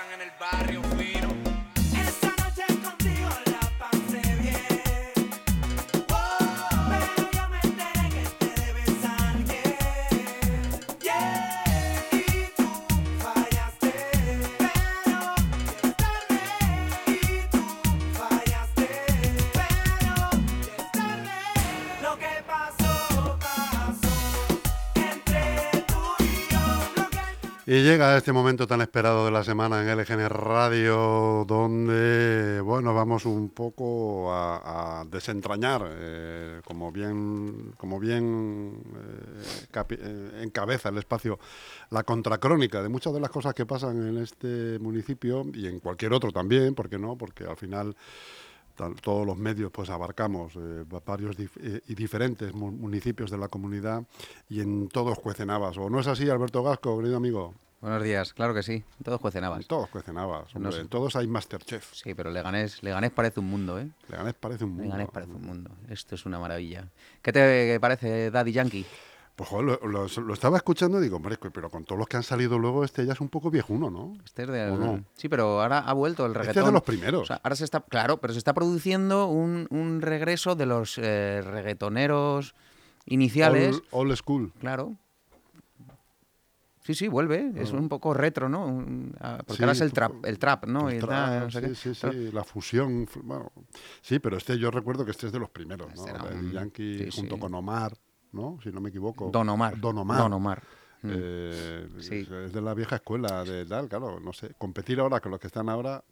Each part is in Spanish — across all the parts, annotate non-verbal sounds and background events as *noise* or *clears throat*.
pasan en el barrio Y llega este momento tan esperado de la semana en LGN Radio, donde, bueno, vamos un poco a, desentrañar, eh, como bien, como bien eh, eh, encabeza el espacio, la contracrónica de muchas de las cosas que pasan en este municipio y en cualquier otro también, ¿por qué no? Porque al final todos los medios pues abarcamos va- varios y diferentes mu- municipios de la comunidad y en todos cuecen habas. ¿O no es así, Alberto Gasco, querido amigo? Buenos días, claro que sí. Todos cuecen habas. En todos cuecen habas, hombre, sé. todos hay Masterchef. Sí, pero Leganés, Leganés parece un mundo, ¿eh? Leganés parece un mundo. Leganés parece un mundo. Esto es una maravilla. ¿Qué te parece Daddy Yankee? Pues joder, lo, lo- lo estaba escuchando y digo, hombre, pero con todos los que han salido luego, este ya es un poco viejuno, ¿no? Este es de... ¿O no? Sí, pero ahora ha vuelto el Este reggaetón. es de los primeros. O sea, ahora se está, claro, pero se está produciendo un, un regreso de los eh, reggaetoneros iniciales. Old, old school. Claro. Sí, sí, vuelve. Es un poco retro, ¿no? Un- ah, porque Sí, ahora es el trap, el trap, ¿no? El Y trap, tal, no sé sí, sí, sí, la fusión. fu- Bueno, sí, pero este yo recuerdo que este es de los primeros, ¿no? Este El Yankee junto con Omar, ¿no? Si no me equivoco. Don Omar. Don Omar. Don Omar. Mm. Eh, Sí. es, de la vieja escuela de tal, claro, no sé. Competir ahora con los que están ahora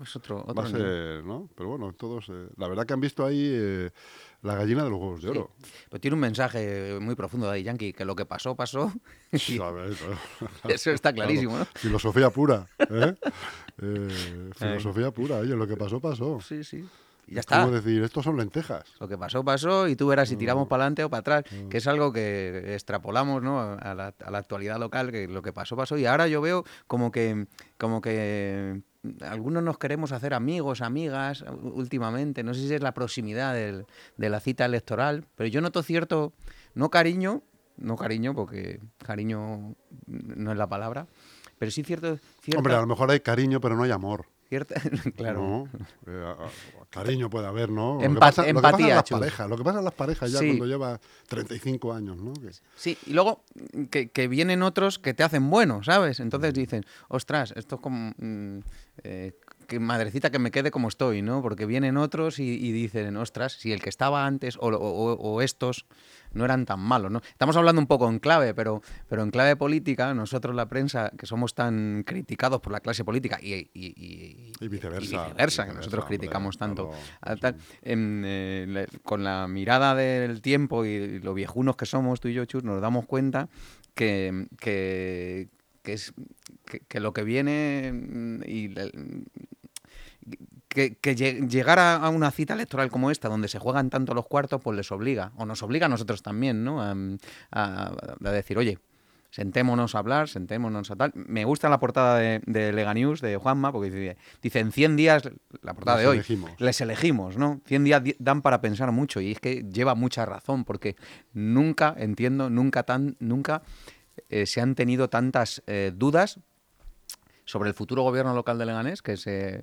Es otro, otro va a ser, ¿no? Pero bueno, todos, eh, la verdad que han visto ahí eh, la gallina de los huevos de oro. Pero tiene un mensaje muy profundo de Yankee, que lo que pasó, pasó. *laughs* eso está clarísimo, ¿no? Filosofía pura, ¿eh? *laughs* Eh, filosofía pura, oye, lo que pasó, pasó. Sí, sí. Y ya Es está. como decir, estos son lentejas. Lo que pasó, pasó, y tú verás si tiramos para adelante o para atrás, que es algo que extrapolamos ¿no? a, la, a la actualidad local, que lo que pasó, pasó. Y ahora yo veo como que, como que algunos nos queremos hacer amigos, amigas, últimamente. No sé si es la proximidad del- de la cita electoral, pero yo noto cierto, no cariño, no cariño, porque cariño no es la palabra, pero sí cierto... Hombre, a lo mejor hay cariño, pero no hay amor. Cierta- *laughs* claro. ¿no? Eh, a- a- cariño puede haber, ¿no? Lo que pasa- lo que pasa en empatía, las Chus. parejas, lo que pasa en las parejas ya Sí. cuando lleva 35 años, ¿no? Que- Sí, y luego mm, que, que vienen otros que te hacen bueno, ¿sabes? Entonces dicen, ostras, esto es como... mm, eh, que madrecita que me quede como estoy, ¿no? Porque vienen otros y, y dicen, ostras, si el que estaba antes o, o- o estos no eran tan malos, ¿no? Estamos hablando un poco en clave, pero, pero en clave política, nosotros la prensa, que somos tan criticados por la clase política y, y- y- Y viceversa, que nosotros criticamos tanto, claro, a tal, eh, con la mirada del tiempo y lo viejunos que somos tú y yo, Chus, nos damos cuenta que, que, que es, que, que lo que viene mm, y que, que lle- llegar a, una cita electoral como esta, donde se juegan tanto los cuartos, pues les obliga, o nos obliga a nosotros también, ¿no? A, a- a decir, oye, sentémonos a hablar, sentémonos a tal. Me gusta la portada de, de Lega News, de Juanma, porque dice, dice, en 100 días, la portada Les de hoy, elegimos. les elegimos, ¿no? 100 días dan para pensar mucho y es que lleva mucha razón, porque nunca, entiendo, nunca tan, nunca eh, se han tenido tantas eh, dudas sobre el futuro gobierno local de Leganés que se,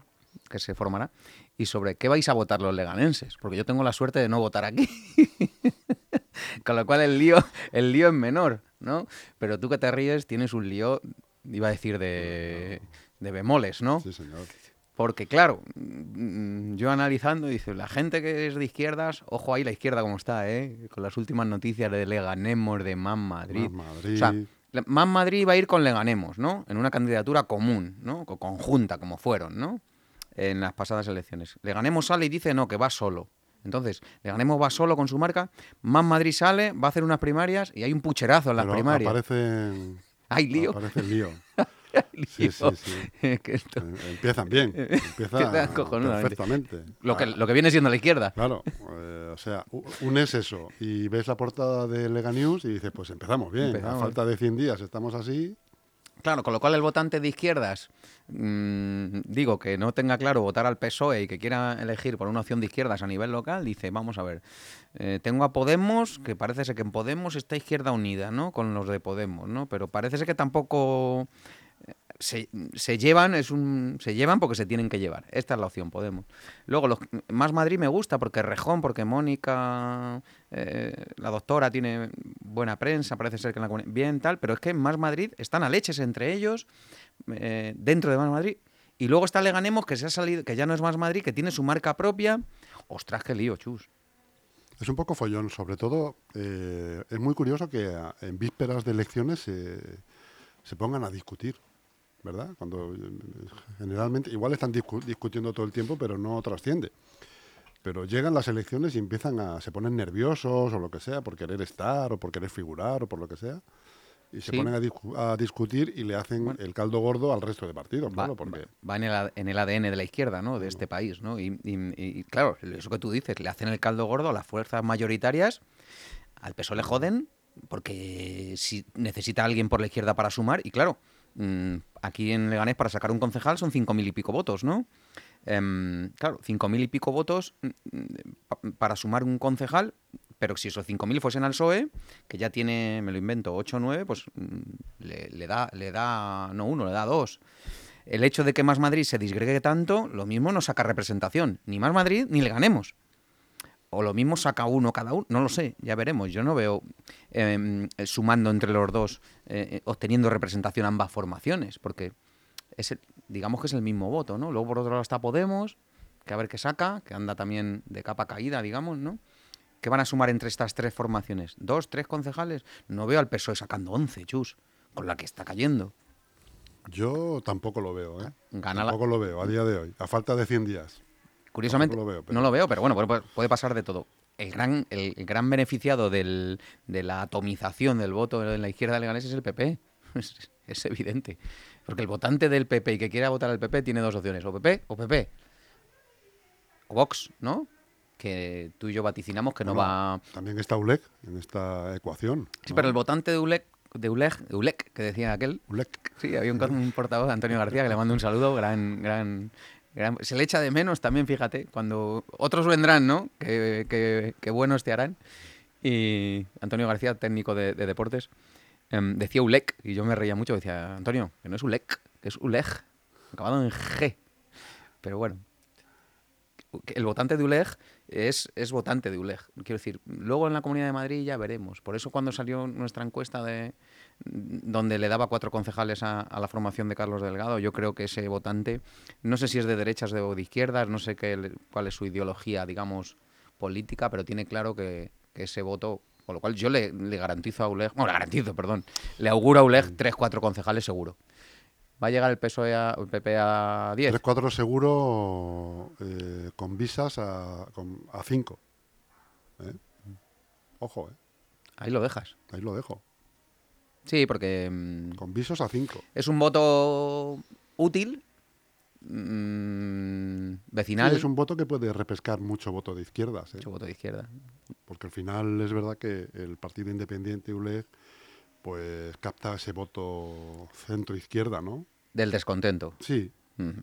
que se formará y sobre qué vais a votar los leganenses, porque yo tengo la suerte de no votar aquí. *laughs* Con lo cual el lío, el lío es menor, ¿no? Pero tú que te ríes tienes un lío, iba a decir, de, de bemoles, ¿no? Sí, señor. Porque claro, mm, yo analizando, dice, la gente que es de izquierdas, ojo ahí la izquierda como está, ¿eh? Con las últimas noticias de Leganemos, de Man Madrid. Más Madrid. O sea, Man Madrid va a ir con Leganemos, ¿no? En una candidatura común, ¿no? Co- conjunta, como fueron, ¿no? En las pasadas elecciones. Leganemos sale y dice, no, que va solo. Entonces, Leganemos va solo con su marca, Man Madrid sale, va a hacer unas primarias y hay un pucherazo en las Pero primarias. aparecen... Hay lío. Aparece el lío. *laughs* Sí, sí, *laughs* sí. Esto- Eh, Empiezan bien. *laughs* Empieza Empiezan cojonudamente. perfectamente. lo, que, Ah, lo que viene siendo la izquierda. Claro, eh, o sea, unes eso y ves la portada de Lega News y dices, pues empezamos bien. Empezamos. A falta de 100 días estamos así. Claro, con lo cual el votante de izquierdas, mm, digo, que no tenga claro votar al PSOE y que quiera elegir por una opción de izquierdas a nivel local, dice, vamos a ver, eh, tengo a Podemos, que parece ser que en Podemos está Izquierda Unida, ¿no? Con los de Podemos, ¿no? Pero parece ser que tampoco... se, se llevan, es un, se llevan porque se tienen que llevar. Esta es la opción, Podemos. Luego, los, más Madrid me gusta porque Rejón, porque Mónica, eh, la doctora, tiene buena prensa, parece ser que en la bien tal, pero es que Más Madrid están a leches entre ellos, eh, dentro de Más Madrid. Y luego está Leganemos, que se ha salido, que ya no es Más Madrid, que tiene su marca propia. Ostras, qué lío, chus. Es un poco follón, sobre todo eh, es muy curioso que en vísperas de elecciones se pongan a discutir, ¿verdad? Cuando generalmente, igual están discu- discutiendo todo el tiempo, pero no trasciende. Pero llegan las elecciones y empiezan a, se ponen nerviosos o lo que sea, por querer estar o por querer figurar o por lo que sea. Y se Sí. ponen a, discu- a discutir y le hacen el caldo gordo al resto de partidos, va, claro, porque... va en, el, en el ADN de la izquierda, ¿no? De este país, ¿no? Y, y- y, claro, eso que tú dices, le hacen el caldo gordo a las fuerzas mayoritarias, al PSOE le joden, porque si necesita alguien por la izquierda para sumar, y claro, mm, aquí en Leganés para sacar un concejal son cinco mil y pico votos, ¿no? Em, claro, cinco mil y pico votos mm, mm, pa- para sumar un concejal, pero si esos 5.000 fuesen al PSOE, que ya tiene, me lo invento, 8 o 9, pues mm, le, le da, le da, no uno, le da dos. El hecho de que Más Madrid se disgregue tanto, lo mismo no saca representación. Ni Más Madrid ni le ganemos. O lo mismo saca uno cada uno, no lo sé, ya veremos. Yo no veo em, eh, sumando entre los dos, eh, eh, obteniendo representación ambas formaciones, porque es el- digamos que es el mismo voto, ¿no? Luego por otro lado está Podemos, que a ver qué saca, que anda también de capa caída, digamos, ¿no? ¿Qué van a sumar entre estas tres formaciones? ¿Dos, tres concejales? No veo al PSOE sacando 11, chus, con la que está cayendo. Yo tampoco lo veo, ¿eh? Gana la- tampoco lo veo a día de hoy, a falta de 100 días. Curiosamente, Tampoco lo veo, pero- no lo veo, pero bueno, puede- pasar de todo. El gran, el, el gran beneficiado del- de la atomización del voto en la izquierda leganés es el PP. *laughs* Es, es evidente. Porque el votante del PP y que quiera votar al PP tiene dos opciones, o PP o PP. O Vox, ¿no? Que tú y yo vaticinamos que no va... También está ULEC en esta ecuación. Sí, ¿no? pero el votante de ULEC, de ULEG, de ULEC, que decía aquel, ULEC. Sí, había un, un portavoz, Antonio García, que le mando un saludo, gran, gran- Se le echa de menos también, fíjate, cuando otros vendrán, ¿no? Que, que- que buenos te harán. Y Antonio García, técnico de, de deportes, em, decía ULEC, y yo me reía mucho, decía, Antonio, que no es ULEC, que es ULEG, acabado en G. Pero bueno, el votante de ULEG es, es votante de ULEG. Quiero decir, luego en la Comunidad de Madrid ya veremos. Por eso cuando salió nuestra encuesta de donde le daba cuatro concejales a, a la formación de Carlos Delgado, yo creo que ese votante, no sé si es de derechas o de izquierdas, no sé qué, cuál es su ideología, digamos, política, pero tiene claro que, que ese voto, con lo cual yo le, le garantizo a ULEG, bueno, le garantizo, perdón, le auguro a ULEG tres, cuatro concejales seguro. ¿Va a llegar el PSOE a, el PP a 10? 3-4 seguro eh, con visas a 5. Ojo, eh. Ahí lo dejas. ahí lo dejo. Sí, porque mm, Con visos a 5. es un voto útil, mm, vecinal, es un voto que puede repescar mucho voto de izquierdas. ¿eh? mucho voto de izquierda. Porque al final es verdad que el Partido Independiente ULEG pues capta ese voto centro-izquierda, ¿no? Del descontento. Sí,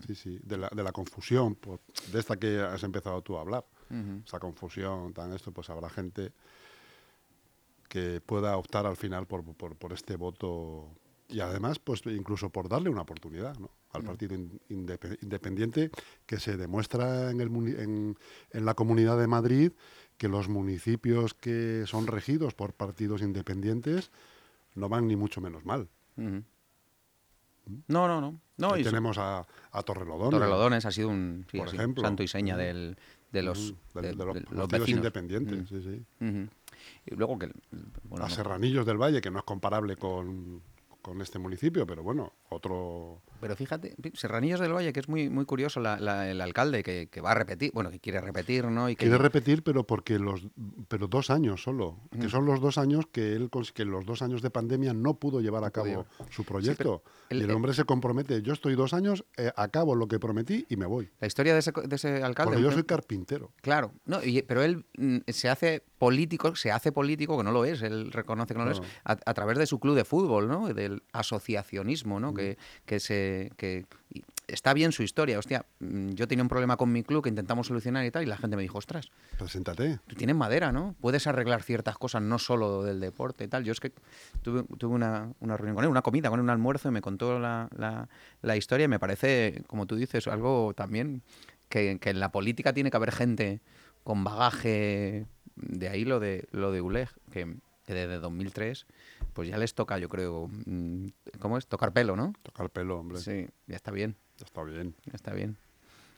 sí, sí. De la, de la confusión, por- de esta que has empezado tú a hablar. Esa confusión, tan esto, pues habrá gente que pueda optar al final por, por, por este voto y además, pues incluso por darle una oportunidad ¿no? al Partido in- indepe- Independiente que se demuestra en, el, en, en la Comunidad de Madrid que los municipios que son regidos por partidos independientes no van ni mucho menos mal. Ujú. No, no, no. no Ahí tenemos a, a Torrelodones, Torrelodones ha sido un sí, por sí, ejemplo. santo y seña del, de los, Ujú, de, de- de los, de los partidos vecinos. independientes. Sí, sí. Y luego que... Bueno, a Serranillos del Valle, que no es comparable con, con este municipio, pero bueno, otro... Pero fíjate, Serranillos del Valle, que es muy, muy curioso la- la- el alcalde que, que va a repetir, bueno, que quiere repetir, ¿no? Y que Quiere repetir, pero porque los pero dos años solo, que son los dos años que él que en los dos años de pandemia no pudo llevar a cabo su proyecto. el- y el el- hombre se compromete, yo estoy dos años, eh, acabo lo que prometí y me voy. la historia de ese, de ese alcalde... Porque yo soy carpintero. Claro, no, y- pero él mm, se hace político, se hace político, que no lo es, él reconoce que no lo es, a, a través de su club de fútbol, ¿no? Del asociacionismo, Mm. ¿no? Que, que se... Que, está bien su historia. Hostia, mm, yo tenía un problema con mi club que intentamos solucionar y tal, y la gente me dijo, ostras, Preséntate. tú tienes madera, ¿no? Puedes arreglar ciertas cosas, no solo del deporte y tal. Yo es que tuve, tuve una, una reunión con él, una comida, con él, un almuerzo, y me contó la, la- la historia y me parece, como tú dices, algo también que, que en la política tiene que haber gente con bagaje, de ahí lo de, lo de ULEG, que, que desde 2003, pues ya les toca, yo creo, mm, ¿cómo es? Tocar pelo, ¿no? Toca el pelo, hombre. Sí, ya está bien. Ya está bien. Ya está bien.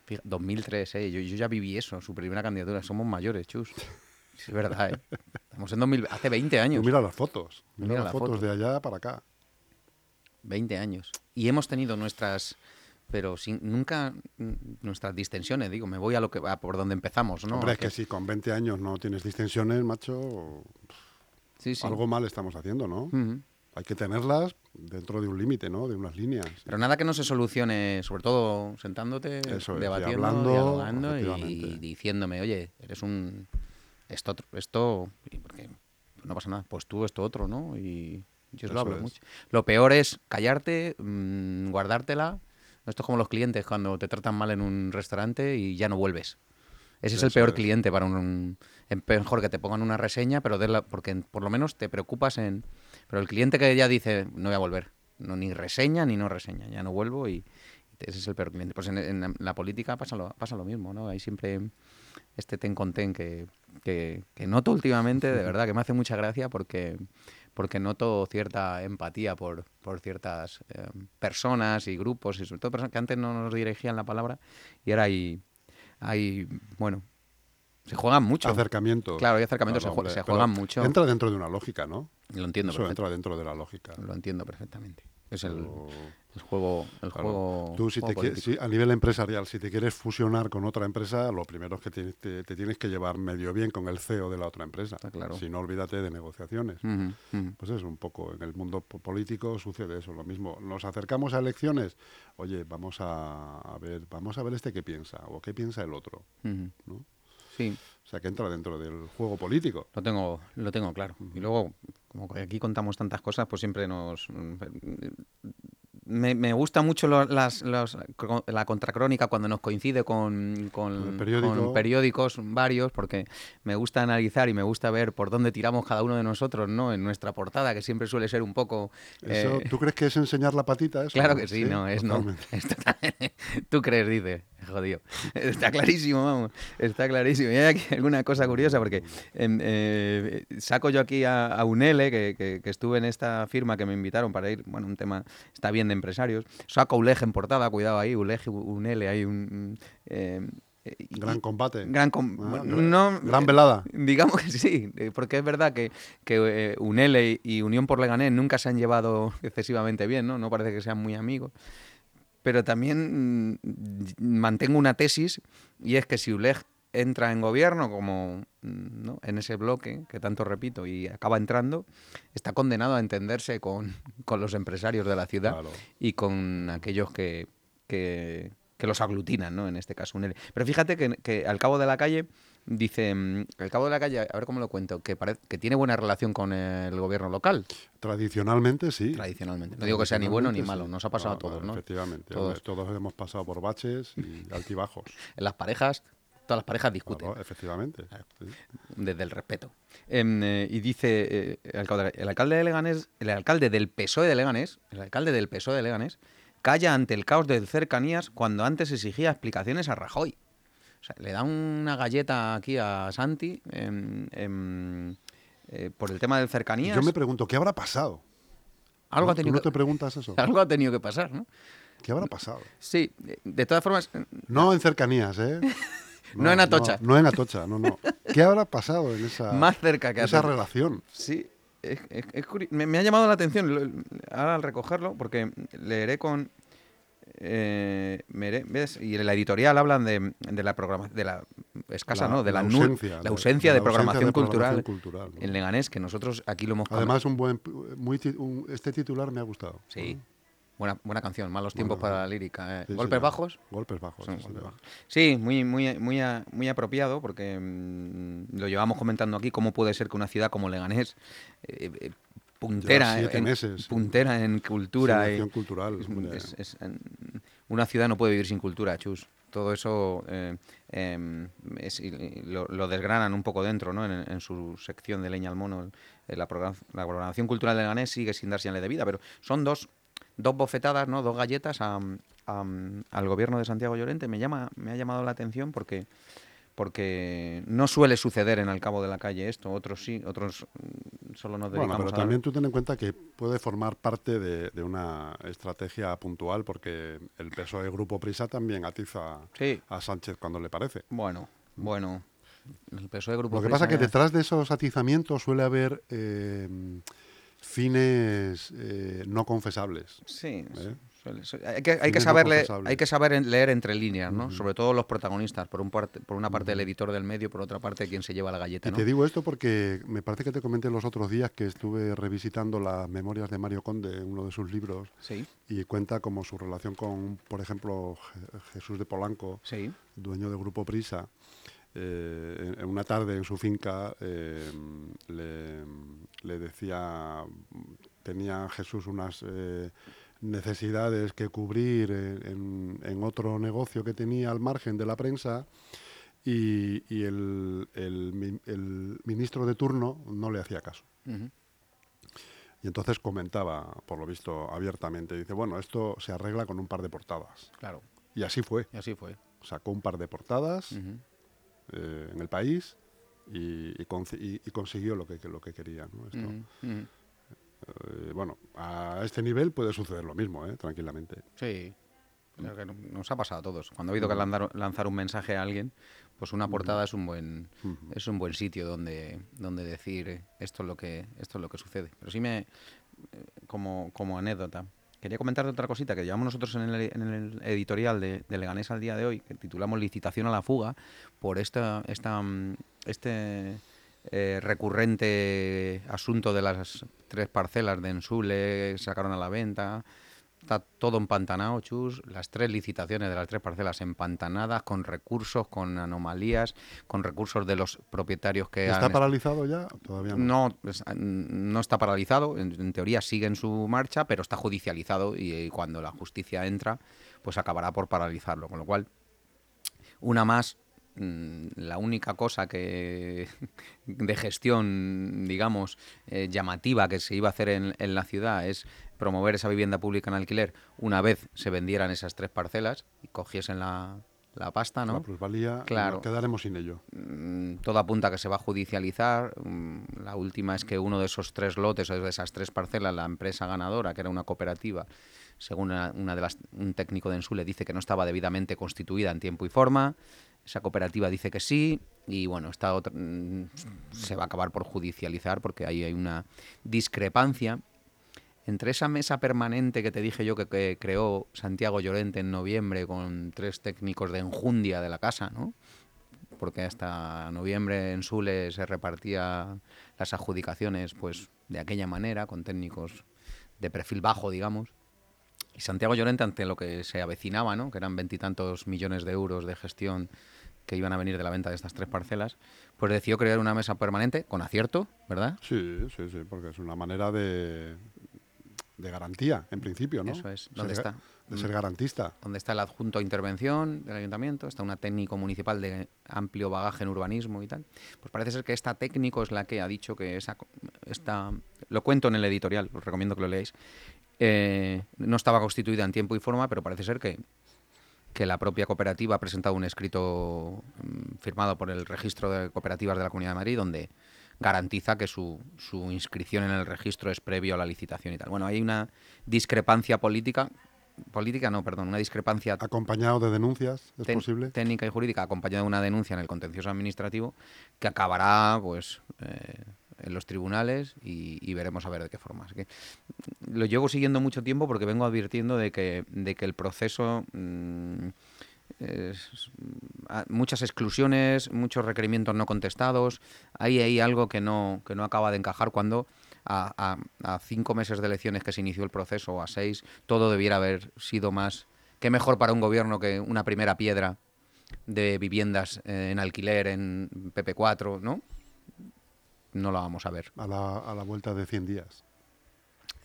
Fija- 2003, ¿eh? Yo, yo ya viví eso, su primera candidatura. Somos mayores, chus. Es verdad, ¿eh? Estamos en 2000, hace 20 Tú años. mira las fotos. Mira, Mira las la fotos foto. de allá para acá. 20 años. Y hemos tenido nuestras, pero sin, nunca nuestras distensiones, digo, me voy a lo que va por donde empezamos, ¿no? Hombre, es Que- que si con 20 años no tienes distensiones, macho, sí, sí. algo mal estamos haciendo, ¿no? Hay que tenerlas dentro de un límite, ¿no? De unas líneas. Pero nada que no se solucione, sobre todo sentándote, Eso es, debatiendo, hablando, dialogando y, diciéndome, oye, eres un esto esto y porque no pasa nada, pues tú esto otro, ¿no? Y yo lo hablo es. mucho. Lo peor es callarte, mm, guardártela. Esto es como los clientes cuando te tratan mal en un restaurante y ya no vuelves. Ese es el peor cliente para un, mejor que te pongan una reseña, pero de la- porque por lo menos te preocupas en pero el cliente que ya dice, no voy a volver, no ni reseña ni no reseña, ya no vuelvo y ese es el peor cliente. Pues en, la política pasa lo, pasa lo mismo, ¿no? Hay siempre este ten con ten que, que, que noto últimamente, de *laughs* verdad, que me hace mucha gracia porque, porque noto cierta empatía por, por ciertas eh, personas y grupos, y sobre todo personas que antes no nos dirigían la palabra y ahora hay, hay bueno, se juegan mucho. Acercamiento. Claro, hay acercamientos, se, jue- hombre, se juegan mucho. Entra dentro de una lógica, ¿no? Lo entiendo, Eso entra dentro de la lógica. lo entiendo perfectamente. Es el, Pero, el juego, el claro, juego, Tú, si juego te si- a nivel empresarial, si te quieres fusionar con otra empresa, lo primero es que te, te- te tienes que llevar medio bien con el CEO de la otra empresa. Está claro. Si no, olvídate de negociaciones. Pues es un poco, en el mundo po- político sucede eso, lo mismo. Nos acercamos a elecciones, oye, vamos a, a ver, vamos a ver este qué piensa, o qué piensa el otro. ¿no? Sí, O sea, que entra dentro del juego político. lo tengo, lo tengo claro. Y luego, como aquí contamos tantas cosas, pues siempre nos... Me, me gusta mucho lo- las, los- la contracrónica cuando nos coincide con, con- Con el periódico. con periódicos varios, porque me gusta analizar y me gusta ver por dónde tiramos cada uno de nosotros, ¿no? En nuestra portada, que siempre suele ser un poco... Eso, eh, ¿Tú crees que es enseñar la patita eso? Claro que sí, no, es no. totalmente. Es total- *laughs* Tú crees, dice, jodido. *laughs* Está clarísimo, vamos. Está clarísimo. Y hay aquí alguna cosa curiosa porque em, eh, saco yo aquí a, a Unele, que, que- que estuve en esta firma que me invitaron para ir, bueno, un tema está bien de empresarios. Saco ULEG en portada, cuidado ahí, ULEG, Unele, hay un... eh, y- Gran combate. Gran com- Ah, no, gran eh, velada. Digamos que sí, eh, porque es verdad que, que eh, UNELE y Unión por Leganés nunca se han llevado *laughs* excesivamente bien, ¿no? No parece que sean muy amigos. Pero también mm, mantengo una tesis y es que si ULEG entra en gobierno como mm, ¿no? en ese bloque que tanto repito y acaba entrando, está condenado a entenderse con, con los empresarios de la ciudad Claro. y con aquellos que, que, que los aglutinan, ¿no? En este caso, un L. Pero fíjate que, que al cabo de la calle dice, mm, al cabo de la calle, a ver cómo lo cuento, que, tiene buena relación con el gobierno local, Tradicionalmente sí. tradicionalmente. No digo que sea ni bueno ni malo, sí. nos ha pasado a todos, ¿no? Efectivamente. Todos. Todos hemos pasado por baches y *laughs* altibajos. En las parejas, todas las parejas discuten. Claro, efectivamente. sí. desde el respeto. Em, eh, y dice eh, el, alcalde, el alcalde de Leganés, el alcalde del PSOE de Leganés, el alcalde del PSOE de Leganés, calla ante el caos de cercanías cuando antes exigía explicaciones a Rajoy. O sea, le da una galleta aquí a Santi em, em, eh, por el tema del cercanías. Yo me pregunto, ¿qué habrá pasado? algo, ¿No? ha ¿Tú tenido no que, te preguntas eso? *laughs* algo ha tenido que pasar, ¿no? ¿Qué habrá pasado? Sí, de- de todas formas, No en cercanías, ¿eh? *laughs* No en Atocha. No, en Atocha, no, no. ¿Qué habrá pasado en esa, más cerca que esa relación? Sí, es- es- me, me ha llamado la atención ahora al recogerlo, porque leeré con. Eh, ¿ves? Y en la editorial hablan de, de la programa, de la escasa, La- ¿no? De la, la ausencia, la ausencia la de programación ausencia de cultural programación cultural, ¿no? en Leganés, que nosotros aquí lo hemos Además, un buen, muy un- este titular me ha gustado. Sí. Buena, buena canción, malos tiempos Buena para la lírica. ¿eh? Sí, ¿Golpes bajos? Golpes bajos. Sí, golpes bajos. Sí, muy, muy, muy, a- muy apropiado porque mm, lo llevamos comentando aquí, cómo puede ser que una ciudad como Leganés, eh, eh, puntera, en, meses. puntera en cultura, y- cultural. es, hombre. es- es, en- una ciudad no puede vivir sin cultura, chus. Todo eso eh, em, es- lo, lo desgranan un poco dentro, ¿no? En, en su sección de Leña al Mono. eh, la, program- la programación cultural de Leganés sigue sin dar señales de vida, pero son dos, dos bofetadas, ¿no? Dos galletas a- a- al gobierno de Santiago Llorente. Me, llama, me ha llamado la atención porque porque no suele suceder en el cabo de la calle esto, otros sí, otros mm, solo nos dedicamos Bueno, pero a... también tú ten en cuenta que puede formar parte de, de una estrategia puntual porque el peso del Grupo Prisa también atiza Sí. a Sánchez cuando le parece. Bueno, bueno. El PSOE Grupo Lo que pasa es que detrás de esos atizamientos suele haber eh, fines eh, no confesables. Sí, ¿Eh? Suele- hay que, hay saber leer, confesables. hay que saber en- leer entre líneas, ¿no? Sobre todo los protagonistas, por un parte, por una parte el editor del medio, por otra parte quien se lleva la galleta, Y ¿no? te digo esto porque me parece que te comenté los otros días que estuve revisitando las memorias de Mario Conde, uno de sus libros, Sí, y cuenta como su relación con, por ejemplo, Je- Jesús de Polanco, sí. dueño del Grupo Prisa, eh, en- en una tarde en su finca eh, le, le decía, tenía Jesús unas eh, necesidades que cubrir en, otro negocio que tenía al margen de la prensa y, y el, el mi- el ministro de turno no le hacía caso. Y entonces comentaba, por lo visto, abiertamente, dice, bueno, esto se arregla con un par de portadas. Claro, Y así fue. y así fue. Sacó un par de portadas eh, en el país y, y consiguió lo que, lo que quería. Eh, bueno, a este nivel puede suceder lo mismo, ¿eh? tranquilamente. Sí. Creo que no- nos ha pasado a todos. Cuando ha habido que lanzar, lanzar un mensaje a alguien, pues una portada es un buen es un buen sitio donde donde decir esto es lo que esto es lo que sucede. Pero sí me como como anécdota quería comentarte otra cosita que llevamos nosotros en el, en el editorial de, de Leganés al día de hoy que titulamos licitación a la fuga por esta esta este eh, recurrente asunto de las tres parcelas de Ensule sacaron a la venta Está todo empantanado, chus. Las tres licitaciones de las tres parcelas empantanadas, con recursos, con anomalías, con recursos de los propietarios que ¿Está han... paralizado ya? Todavía no. No, ah, no está paralizado, en, en teoría sigue en su marcha, pero está judicializado y, cuando la justicia entra, pues acabará por paralizarlo. Con lo cual, una más, la única cosa que *laughs* de gestión, digamos, eh, llamativa que se iba a hacer en, en la ciudad es promover esa vivienda pública en alquiler una vez se vendieran esas tres parcelas y cogiesen la, la pasta, ¿no? La plusvalía, Claro. nos quedaremos sin ello. Mm, todo apunta a que se va a judicializar. Mm, La última es que uno de esos tres lotes o de esas tres parcelas, la empresa ganadora, que era una cooperativa, según una, una de las, un técnico de Ensule, dice que no estaba debidamente constituida en tiempo y forma. Esa cooperativa dice que sí. Y bueno, esta otra, mm, se va a acabar por judicializar porque ahí hay una discrepancia entre esa mesa permanente que te dije yo que, que creó Santiago Llorente en noviembre con tres técnicos de enjundia de la casa, ¿no? porque hasta noviembre en Sule se repartía las adjudicaciones pues de aquella manera, con técnicos de perfil bajo, digamos. Y Santiago Llorente, ante lo que se avecinaba, ¿no? que eran veintitantos millones de euros de gestión que iban a venir de la venta de estas tres parcelas, pues decidió crear una mesa permanente con acierto, ¿verdad? Sí, sí, sí, porque es una manera de, de garantía, en principio, ¿no? Eso es. ¿Dónde Ser está? De ser garantista. donde está el adjunto a intervención del ayuntamiento, está una técnico municipal de amplio bagaje en urbanismo y tal. Pues parece ser que esta técnico es la que ha dicho que esa, esta, lo cuento en el editorial, os recomiendo que lo leáis, eh, no estaba constituida en tiempo y forma, pero parece ser que, que la propia cooperativa ha presentado un escrito mm, firmado por el registro de cooperativas de la Comunidad de Madrid donde garantiza que su, su inscripción en el registro es previo a la licitación y tal. Bueno, hay una discrepancia política, política no, perdón, una discrepancia Acompañado de denuncias, ¿es posible? técnica y jurídica acompañada de una denuncia en el contencioso administrativo que acabará pues eh, en los tribunales y, veremos a ver de qué forma. Lo llevo siguiendo mucho tiempo porque vengo advirtiendo de que, de que el proceso mm, muchas exclusiones, muchos requerimientos no contestados, hay ahí algo que no, que no acaba de encajar cuando a, a- a cinco meses de elecciones que se inició el proceso o a seis, todo debiera haber sido más... Qué mejor para un gobierno que una primera piedra de viviendas eh, en alquiler en PP4, ¿no? No la vamos a ver. A la, a la vuelta de 100 días.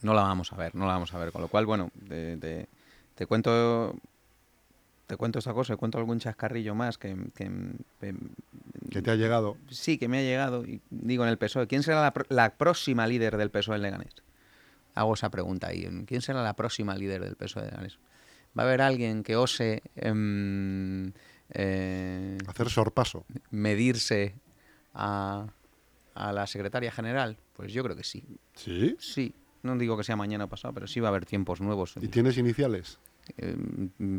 No la vamos a ver, no la vamos a ver. Con lo cual, bueno, te, te- te cuento te cuento esta cosa, te cuento algún chascarrillo más que, que, que- Que te ha llegado. sí, que me ha llegado. Y digo en el PSOE, ¿quién será la, la próxima líder del PSOE en Leganés? Hago esa pregunta ahí. ¿Quién será la próxima líder del PSOE de Leganés? ¿Va a haber alguien que ose em, eh, Hacer sorpaso. medirse a, a la secretaria general? Pues yo creo que sí. ¿Sí? Sí. No digo que sea mañana o pasado, pero sí va a haber tiempos nuevos. ¿Y tienes iniciales? Eh,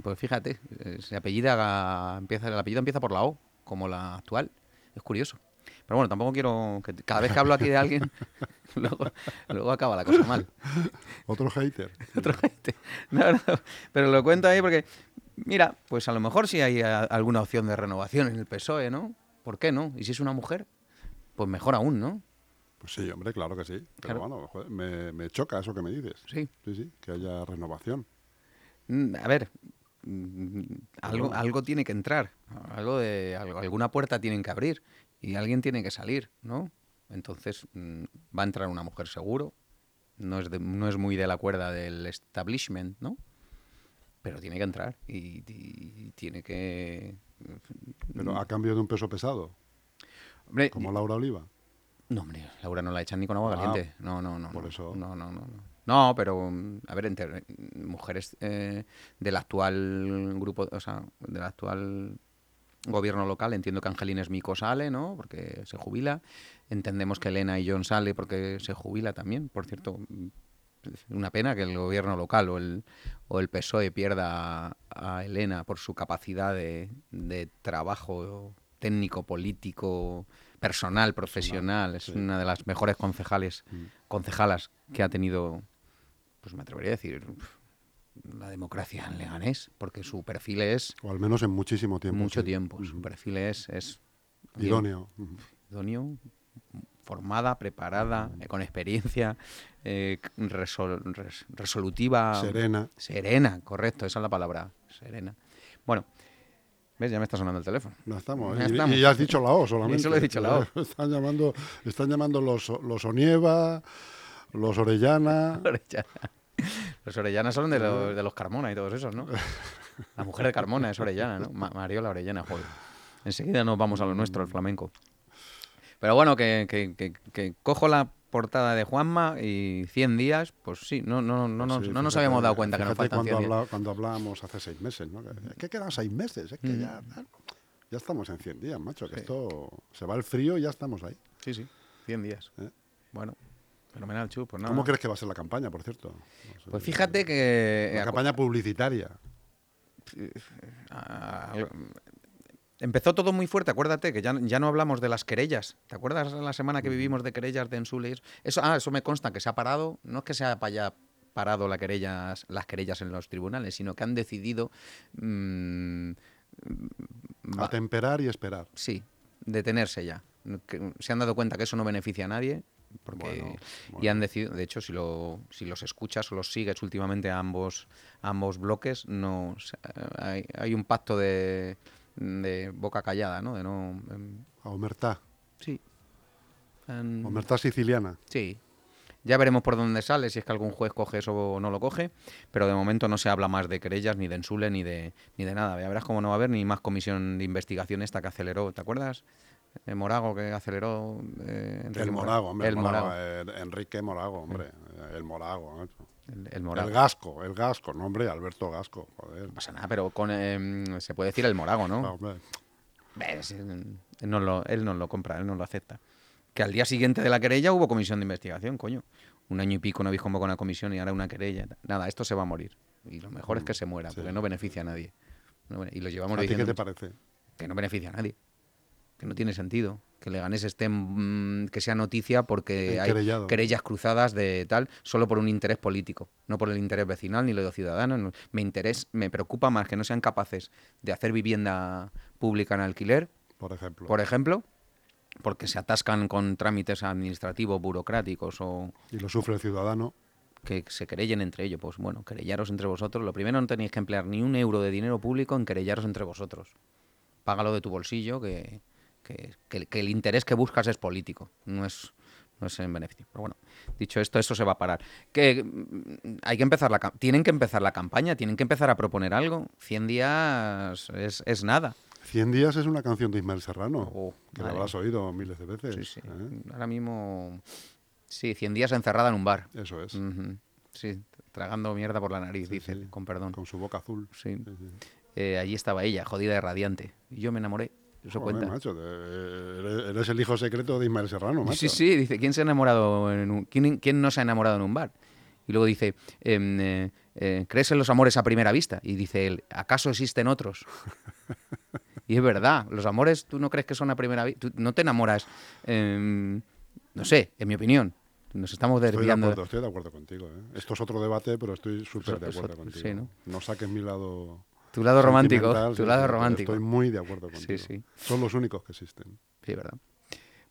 pues fíjate, eh, se apellida, empieza, el apellido empieza por la O, como la actual. Es curioso. Pero bueno, tampoco quiero que cada vez que hablo aquí de alguien, *laughs* luego, luego acaba la cosa mal. *laughs* *laughs* Otro hater. No, no, pero lo cuento ahí porque, mira, pues a lo mejor sí hay a- alguna opción de renovación en el PSOE, ¿no? ¿Por qué no? Y si es una mujer, pues mejor aún, ¿no? Pues sí, hombre, claro que sí. Pero Claro. bueno, joder, me, me choca eso que me dices. Sí. Sí, sí, que haya renovación. Mm, A ver, mm, algo, algo tiene que entrar, algo de algo- alguna puerta tienen que abrir y alguien tiene que salir, ¿no? Entonces mm, va a entrar una mujer seguro, no es, de- no es muy de la cuerda del establishment, ¿no? Pero tiene que entrar y, y tiene que... Pero a cambio de un peso pesado, Hombre, como Laura Oliva. No, hombre, Laura no la echan ni con agua Ah, caliente. No, no, no. por no. eso. No, no, no. No, No, pero, mm, a ver, entre mujeres eh, del actual grupo, o sea, del actual gobierno local, entiendo que Angelina Esmico sale, ¿no? Porque se jubila. Entendemos que Elena y John sale porque se jubila también. Por cierto, mm, es una pena que el gobierno local o el, o el PSOE pierda a, a Elena por su capacidad de, de trabajo técnico, político, personal, profesional. Es sí. una de las mejores concejales, Mm. concejalas que ha tenido, pues me atrevería a decir, la democracia en Leganés, porque su perfil es O al menos en muchísimo tiempo. mucho sí. tiempo. Su perfil es, es Idóneo. Idóneo, formada, preparada, eh, con experiencia, eh, resol- res- resolutiva. Serena. Serena, correcto, esa es la palabra, serena. Bueno, ¿ves? Ya me está sonando el teléfono. No estamos. Ya Y, estamos. y ya has dicho la O solamente. Solo he dicho la O. *laughs* Están llamando, están llamando los, los Onieva, los Orellana. *laughs* Orellana. Los Orellana son de los, de los Carmona y todos esos, ¿no? *laughs* La mujer de Carmona es Orellana, ¿no? Ma- Mariola Orellana, joder. Enseguida nos vamos a lo nuestro, el flamenco. Pero bueno, que, que- que- que cojo la portada de Juanma y 100 días, pues sí, no, no, no, nos- Sí, no nos habíamos dado cuenta que nos faltan 100 cuando, días. habla- cuando hablábamos hace seis meses, ¿no? Es que quedan seis meses, es que Mm. ya, ya estamos en 100 días, macho, que esto se va el frío y ya estamos ahí. Sí, sí, 100 días. ¿eh? Bueno, fenomenal, Chu. Pues nada. ¿Cómo crees que va a ser la campaña, por cierto? No sé. Pues fíjate que... La eh, campaña publicitaria. Ah, algo- Empezó todo muy fuerte, acuérdate que ya, ya no hablamos de las querellas. ¿Te acuerdas la semana que vivimos de querellas de Ensule? Eso, ah, eso me consta que se ha parado, no es que se haya parado la querellas, las querellas en los tribunales, sino que han decidido, mm, Atemperar y esperar. sí, detenerse ya. Que se han dado cuenta que eso no beneficia a nadie. Porque, Bueno, Y han decidido, de hecho, si, lo, si los escuchas o los sigues últimamente a ambos, a ambos bloques, no hay, hay un pacto de, de boca callada, ¿no? De no em, A Omertá. sí. Omertá siciliana. sí. Ya veremos por dónde sale, si es que algún juez coge eso o no lo coge, pero de momento no se habla más de querellas, ni de ensule, ni de, ni de nada. Ya verás cómo no va a haber ni más comisión de investigación esta que aceleró, ¿te acuerdas? El Morago que aceleró. eh, Enrique El Mora- Morago, hombre. El Morago. eh, Enrique Morago, hombre. El Morago. El, el Morago. El Gasco, el Gasco, no, hombre, Alberto Gasco. Joder. No pasa nada, pero con, em, se puede decir el Morago, ¿no? Ah, hombre. Ves, Él, no lo, él no lo compra, él no lo acepta. Que al día siguiente de la querella hubo comisión de investigación, coño. Un año y pico no habéis convocado una comisión y ahora una querella. Nada, esto se va a morir. Y lo mejor es que se muera, sí. porque no beneficia a nadie. No y lo llevamos ¿A ti qué te parece? que no beneficia a nadie. Que no tiene sentido. Que Leganés esté, mm, que sea noticia porque hay querellas cruzadas de tal, solo por un interés político, no por el interés vecinal ni lo de los ciudadanos. no. Me, interés, me preocupa más que no sean capaces de hacer vivienda pública en alquiler, Por ejemplo. por ejemplo, porque se atascan con trámites administrativos, burocráticos o Y lo sufre el ciudadano. que se querellen entre ellos. Pues bueno, querellaros entre vosotros. Lo primero no tenéis que emplear ni un euro de dinero público en querellaros entre vosotros. Págalo de tu bolsillo, que, que- que- que el interés que buscas es político, no es, no es en beneficio. Pero bueno, dicho esto, eso se va a parar. Que mm, hay que empezar la tienen que empezar la campaña, tienen que empezar a proponer algo. 100 días es, es nada. 100 días es una canción de Ismael Serrano, Oh, que la habrás oído miles de veces. Sí, sí. ¿eh? Ahora mismo, sí, 100 días encerrada en un bar. Eso es. Sí, tragando mierda por la nariz, Sí, dice, sí. con perdón. con su boca azul. Sí. Eh, allí estaba ella, jodida y radiante. Y yo me enamoré. Eso Joder, cuenta. macho, de- eres, el hijo secreto de Ismael Serrano, macho. Sí, sí, dice, ¿quién se ha enamorado en un, quién, quién no se ha enamorado en un bar? Y luego dice, em, eh, eh, ¿crees en los amores a primera vista? Y dice él, ¿acaso existen otros? *laughs* y es verdad, los amores, ¿tú no crees que son a primera vista? No te enamoras, em, no sé, en mi opinión. Nos estamos Estoy de, desviando. acuerdo, estoy de acuerdo contigo. ¿eh? Esto es otro debate, pero estoy súper de acuerdo contigo. sí, ¿no? ¿no? saques mi lado. Tu lado romántico, tu sí, lado sí, romántico. Estoy muy de acuerdo contigo. sí. Son los únicos que existen. Sí, ¿verdad?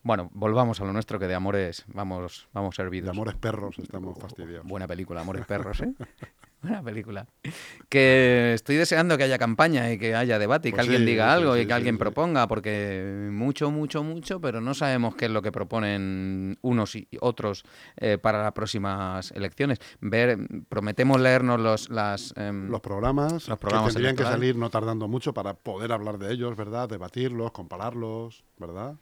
Bueno, volvamos a lo nuestro, que de amores vamos, vamos servidos. De amores perros estamos fastidiados. Buena película, Amores Perros, ¿eh? *laughs* Buena película. Que estoy deseando que haya campaña y que haya debate y que Pues alguien sí, diga sí, algo sí, y que alguien proponga, porque mucho, mucho, mucho, pero no sabemos qué es lo que proponen unos y otros eh, para las próximas elecciones. Ver, prometemos leernos los, las... em, Los programas, Los programas que tendrían que salir no tardando mucho para poder hablar de ellos, ¿verdad? Debatirlos, compararlos, ¿verdad?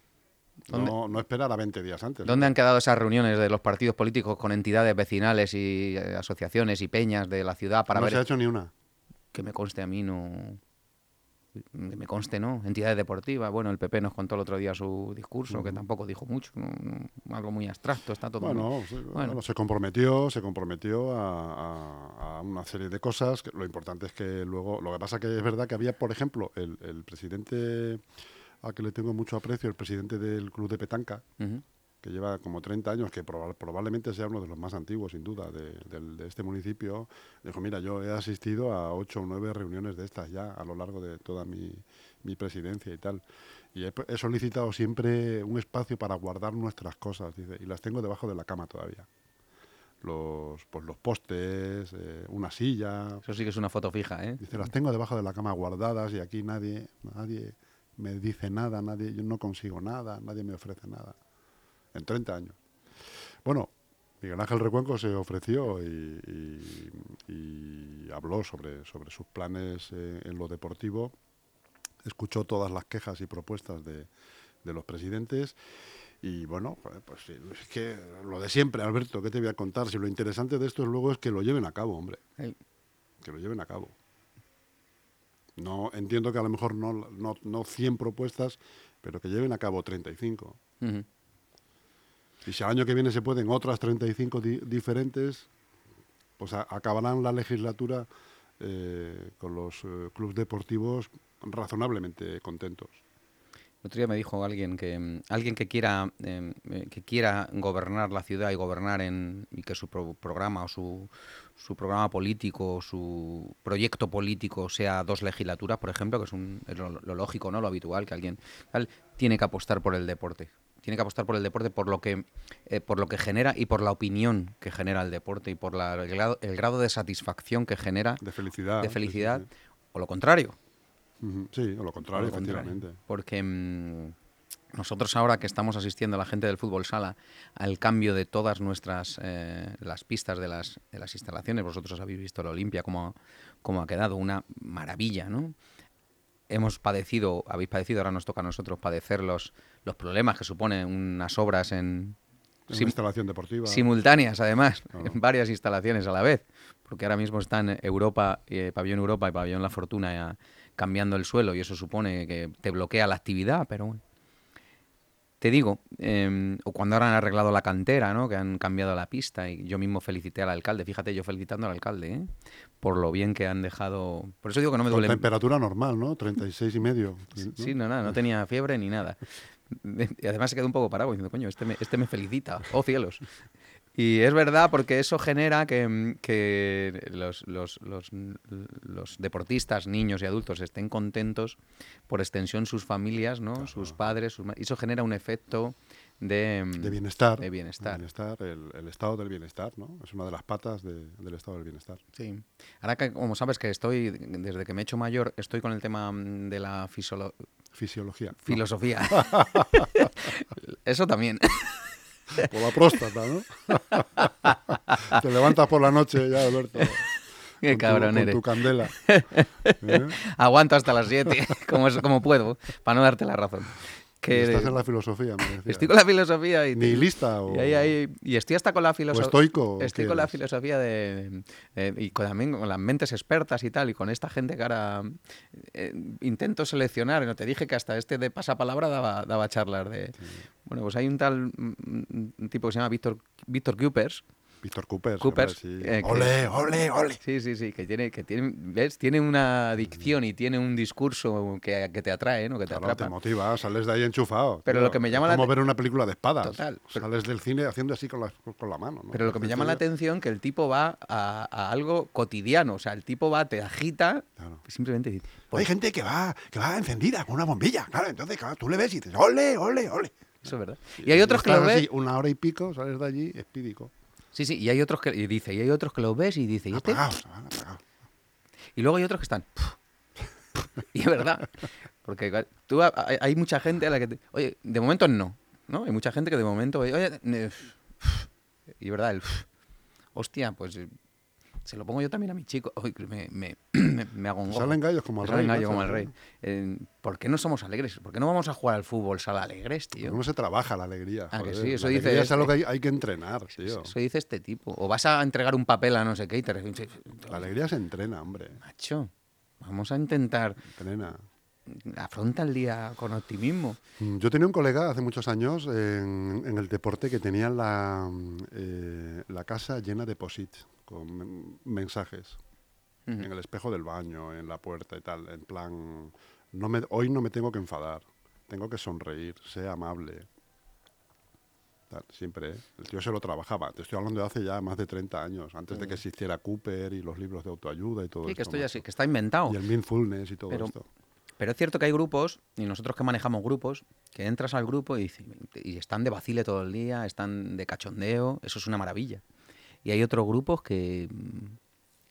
No, no esperar a 20 días antes. ¿Dónde han quedado esas reuniones de los partidos políticos con entidades vecinales y eh, asociaciones y peñas de la ciudad para no ver se ha hecho ni una. que me conste a mí no que me conste no entidades deportivas bueno el PP nos contó el otro día su discurso que tampoco dijo mucho no- algo muy abstracto está todo Bueno, sí, Bueno. bueno, se comprometió, se comprometió a, a- a una serie de cosas. lo importante es que luego, lo que pasa que es verdad que había, por ejemplo, el, el presidente a que le tengo mucho aprecio, el presidente del club de petanca, que lleva como 30 años, que proba- probablemente sea uno de los más antiguos, sin duda, de, este municipio, dijo, mira, yo he asistido a ocho o nueve reuniones de estas ya a lo largo de toda mi, mi presidencia y tal. Y he, he solicitado siempre un espacio para guardar nuestras cosas, dice, y las tengo debajo de la cama todavía. Los, pues los postes, eh, una silla, eso sí que es una foto fija eh Dice, las tengo debajo de la cama guardadas y aquí nadie, nadie me dice nada, nadie, yo no consigo nada, nadie me ofrece nada. En 30 años. Bueno, Miguel Ángel Recuenco se ofreció y, y- y habló sobre, sobre sus planes eh, en lo deportivo, escuchó todas las quejas y propuestas de, de los presidentes y bueno, pues sí, es que lo de siempre, Alberto, ¿qué te voy a contar? Si lo interesante de esto es luego es que lo lleven a cabo, hombre que lo lleven a cabo. No entiendo que a lo mejor no, no, no 100 propuestas, pero que lleven a cabo 35. ujú. Y si al año que viene se pueden otras 35 di- diferentes, pues acabarán la legislatura eh, con los eh, clubes deportivos razonablemente contentos. El otro día me dijo alguien que mm, alguien que quiera em, eh, que quiera gobernar la ciudad y gobernar en y que su pro- programa o su, su programa político o su proyecto político sea dos legislaturas, por ejemplo, que es, un, es lo, lo lógico, no, lo habitual que alguien tal, tiene que apostar por el deporte. Tiene que apostar por el deporte por lo que eh, por lo que genera y por la opinión que genera el deporte y por la- el, grado, el grado de satisfacción que genera De felicidad. de felicidad o lo contrario. Sí, o lo contrario, lo contrario. efectivamente. Porque mm, nosotros ahora que estamos asistiendo, la gente del fútbol sala, al cambio de todas nuestras eh, las pistas de las, de las instalaciones, vosotros habéis visto la Olimpia, cómo, cómo ha quedado, una maravilla, ¿no? Hemos padecido, habéis padecido, ahora nos toca a nosotros padecer los, los problemas que suponen unas obras en, sim- una instalación deportiva. simultáneas, además, Claro. en varias instalaciones a la vez, porque ahora mismo están Europa, eh, Pabellón Europa y Pabellón La Fortuna cambiando el suelo y eso supone que te bloquea la actividad, pero bueno. Te digo, eh, o cuando ahora han arreglado la cantera, ¿no? que han cambiado la pista y yo mismo felicité al alcalde, fíjate, yo felicitando al alcalde, ¿eh? por lo bien que han dejado... Por eso digo que no me Con duele... temperatura normal, ¿no? 36 y medio. ¿no? Sí, no, nada, no tenía fiebre ni nada. *laughs* Y además se quedó un poco parado diciendo, coño, este me, este me felicita, oh cielos. Y es verdad porque eso genera que, mm, que los, los- los- los deportistas, niños y adultos estén contentos, por extensión sus familias, ¿no? sus padres, sus eso genera un efecto de, mm, De bienestar. De bienestar. el, el estado del bienestar, ¿no? Es una de las patas de- del estado del bienestar. Sí. Ahora que, como sabes que estoy, desde que me he hecho mayor, estoy con el tema mm, de la Fisiología. ¿no? filosofía. *laughs* Eso también. Por la próstata, ¿no? *laughs* Te levantas por la noche ya, Alberto. Qué con tu- cabrón con eres. tu candela. ¿Eh? *laughs* Aguanto hasta las 7, *laughs* como, es- como puedo, para no darte la razón. Que Estás en la filosofía, me decía. estoy con la filosofía y, ¿Nihilista o, y, ahí- ahí- y estoy hasta con la filosofía. estoico, Estoy con la filosofía de, y con, también con las mentes expertas y tal, y con esta gente que ahora eh, intento seleccionar. No te dije que hasta este de pasapalabra daba, daba charlas de. Bueno, pues hay un tal mm, un tipo que se llama Víctor Víctor Coopers. Víctor Cooper. Coopers, sí. eh, Ole, ole, ole. Sí, sí, sí, que tiene, que tiene, ¿ves? Tiene una dicción y tiene un discurso que, que te atrae, ¿no? Que te Claro, te atrapa. motiva, sales de ahí enchufado. Pero tío. lo que me llama Es la como ver una película de espadas. Total, pero- Sales del cine haciendo así con la, con la mano. ¿no? Pero lo que me llama la atención que el tipo va a, a algo cotidiano, o sea, el tipo va, te agita, Claro. simplemente dice, Hay pues, gente que va, que va encendida con una bombilla, claro. Entonces, claro, tú le ves y dices, ole, ole, ole. eso es verdad. Y hay otros que lo ves, así una hora y pico, sales de allí, espídico. Sí, sí, y hay otros que y dice, y hay otros que lo ves y dice, ¿y este? Y luego hay otros que están. *laughs* y es verdad. Porque tú, ha- hay, mucha gente a la que. te- oye, de momento no. ¿no? Hay mucha gente que de momento. Oye, ne- y es verdad, el. Hostia, pues. Se lo pongo yo también a mi chico. Uy, me, me, *clears throat* me, me hago un gozo. Salen gallos como el salen rey. gallo macho. como el rey. Eh, ¿Por qué no somos alegres? ¿Por qué no vamos a jugar al fútbol sala alegres, tío? ¿Cómo se trabaja la alegría? Ah, que joder? sí, eso la dice es este. algo que hay, hay que entrenar, tío. Eso dice este tipo. O vas a entregar un papel a no sé qué y te. La alegría se entrena, hombre. Macho, vamos a intentar. Entrena. Afronta el día con optimismo. Mm, Yo tenía un colega hace muchos años en, en el deporte que tenía la, mm, eh, la casa llena de posits con mensajes en el espejo del baño, en la puerta y tal. En plan, no me, hoy no me tengo que enfadar, tengo que sonreír, sea amable. Tal, siempre, ¿eh? El tío se lo trabajaba. Te estoy hablando de hace ya más de 30 años, antes de que existiera Cooper y los libros de autoayuda y todo Sí, que esto. ya sí, que está inventado. Y el mindfulness y todo Pero- esto. Pero es cierto que hay grupos, y nosotros que manejamos grupos, que entras al grupo y, y están de vacile todo el día, están de cachondeo, eso es una maravilla. Y hay otros grupos que... mm,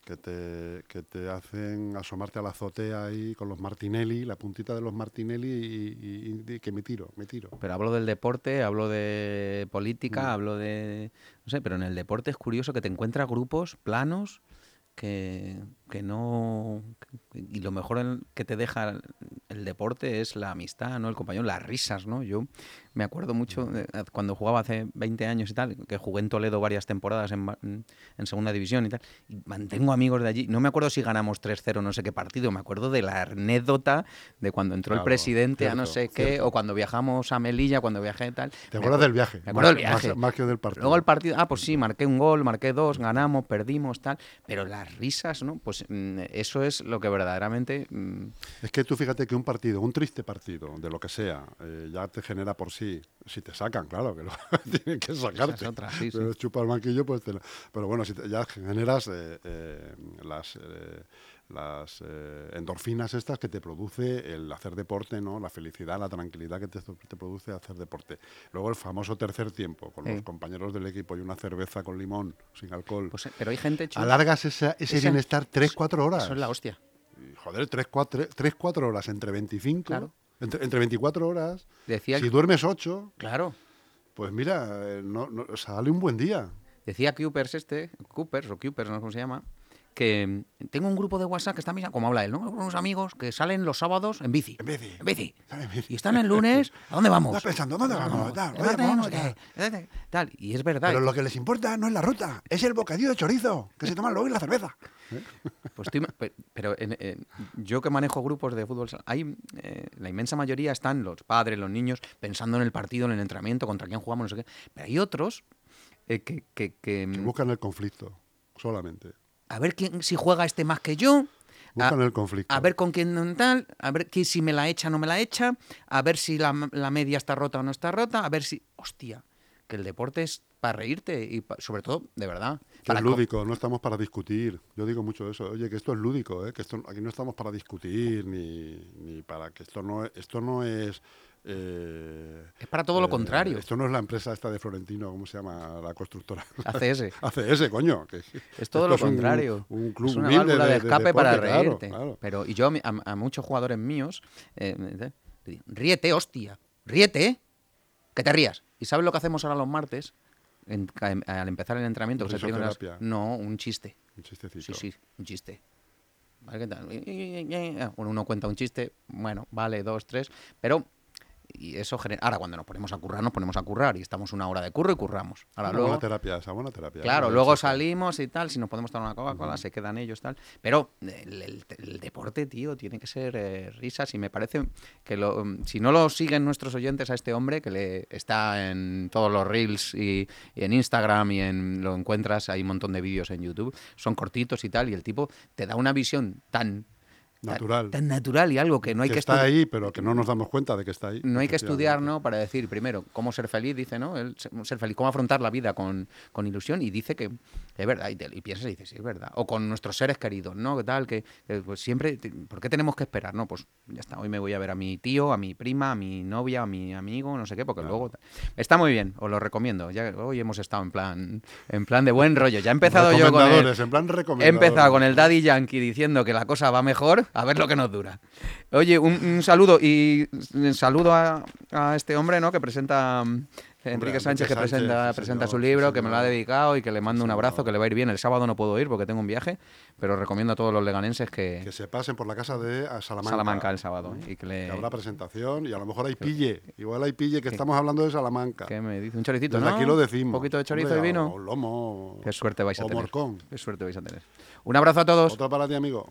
que te, que te hacen asomarte a la azotea ahí con los Martinelli, la puntita de los Martinelli y, y- y que me tiro, me tiro. Pero hablo del deporte, hablo de política, Mm. hablo de... No sé, pero en el deporte es curioso que te encuentras grupos planos que, que no... Y lo mejor que te deja el, deporte es la amistad, ¿no? El compañero, las risas, ¿no? Yo me acuerdo mucho de- cuando jugaba hace 20 años y tal, que jugué en Toledo varias temporadas en, en segunda división y tal, y mantengo amigos de allí. No me acuerdo si ganamos 3-0 no sé qué partido, me acuerdo de la anécdota de cuando entró el presidente a no sé qué, cierto. o cuando viajamos a Melilla, cuando viajé y tal. ¿Te acuerdas acuer- del viaje? Me acuerdo del viaje. Más, más que del partido. Luego el partido, ah, pues sí, marqué un gol, marqué dos, ganamos, perdimos, tal. Pero las risas, ¿no? Pues mm, eso es lo que verdaderamente. mm, Es que tú fíjate que un partido, un triste partido, de lo que sea, eh, ya te genera por sí, si te sacan, claro, que lo *laughs* tienen que sacarte. otra, sí, sí. Pero chupa el banquillo, pues te Pero bueno, si te- ya generas eh, eh, las, eh, las eh, endorfinas estas que te produce el hacer deporte, ¿no? La felicidad, la tranquilidad que te, te produce hacer deporte. Luego el famoso tercer tiempo, con los compañeros del equipo y una cerveza con limón, sin alcohol. pues, eh, pero hay gente. Chu, Alargas esa- ese bienestar 3-4 horas. Eso es la hostia. Y, Joder, 3-4 horas entre 25, Claro. entre, entre 24 horas. Decía, Si duermes 8, claro, pues mira, eh, no, no- sale un buen día. decía Coopers este, Coopers o Coopers, no sé cómo se llama, que mm, tengo un grupo de WhatsApp que está, mira, como habla él, ¿no? Unos amigos que salen los sábados en bici. En bici. En bici. Sale en bici. Y están el lunes, *laughs* ¿a dónde vamos? Estás pensando, ¿dónde vamos? Tal, oye, ¿Dónde vamos, Tal. Y es verdad. Pero lo que les importa no es la ruta, es el bocadillo de chorizo que se toman luego y la cerveza. *laughs* Pues estoy pero en- en- yo que manejo grupos de fútbol, hay eh, la inmensa mayoría están los padres, los niños pensando en el partido, en el entrenamiento, contra quién jugamos, no sé qué. Pero hay otros eh, que, que- que, Que mm, buscan el conflicto, solamente. A ver quién si juega este más que yo. Buscan a, el conflicto. a ver con quién tal, a ver que si me la echa o no me la echa, a ver si la, la media está rota o no está rota, a ver si. Hostia, que el deporte es para reírte y pa- sobre todo, de verdad. Que para es co- lúdico, no estamos para discutir. Yo digo mucho eso. Oye, que esto es lúdico, ¿eh? que esto, aquí no estamos para discutir ni, ni para que esto no, esto no es. Eh, Es para todo lo eh, contrario. Esto no es la empresa esta de Florentino, ¿cómo se llama la constructora? ACS. ACS, coño. que- Es todo lo es contrario. Un, club es una válvula de, escape para deporte, reírte. claro. Pero, y yo a, muchos jugadores míos, eh, ríete, hostia, ríete. Que te rías. ¿Y sabes lo que hacemos ahora los martes? En- em- al empezar el entrenamiento, que las- Risoterapia. No, un chiste. Un chistecito. Sí, sí, un chiste. ¿Vale? ¿Qué tal? Uno cuenta un chiste, bueno, vale, dos, tres, pero y eso genera... Ahora cuando nos ponemos a currar, nos ponemos a currar y estamos una hora de curro y curramos. Ahora Una luego, buena terapia esa, buena terapia. claro, luego salimos y tal, si nos podemos tomar una Coca-Cola, se quedan ellos tal. Pero el, el- el deporte, tío, tiene que ser eh, risas y me parece que lo, mm, si no lo siguen nuestros oyentes a este hombre, que le está en todos los reels y, y en Instagram y en lo encuentras, hay un montón de vídeos en YouTube, son cortitos y tal, y el tipo te da una visión tan... tan- Natural. Tan, natural y algo que no hay que que, está ahí, pero que no nos damos cuenta de que está ahí. no hay que estudiar. ¿no? Para decir, primero, cómo ser feliz, dice, ¿no? El se- ser feliz, cómo afrontar la vida con, con ilusión y dice que es verdad, y, te- y piensas y dices, sí, es verdad. O con nuestros seres queridos, ¿no? ¿Qué tal? Que, que, pues siempre, ¿por qué tenemos que esperar? No, pues ya está, hoy me voy a ver a mi tío, a mi prima, a mi novia, a mi amigo, no sé qué, porque luego... Está muy bien, os lo recomiendo. Ya hoy hemos estado en plan, en plan de buen rollo. Ya he empezado yo con el, Recomendadores, en plan He empezado con el Daddy Yankee diciendo que la cosa va mejor, a ver lo que nos dura. Oye, un, un saludo y un saludo a, a este hombre, ¿no? Que presenta mm, Enrique Sánchez, que presenta, presenta señor, su libro, que me lo ha dedicado y que le mando un abrazo, que le va a ir bien. El sábado no puedo ir porque tengo un viaje, pero recomiendo a todos los leganenses que, Que se pasen por la casa de Salamanca. Salamanca el sábado ¿eh? y que le Que habrá presentación y a lo mejor hay pille. Igual hay pille que estamos hablando de Salamanca. que me dice un choricito, Desde ¿no? aquí lo decimos. Un poquito de chorizo Hombre, y vino. O lomo. Qué suerte vais a o tener. morcón. Qué suerte vais a tener. Un abrazo a todos. Otro para ti, amigo.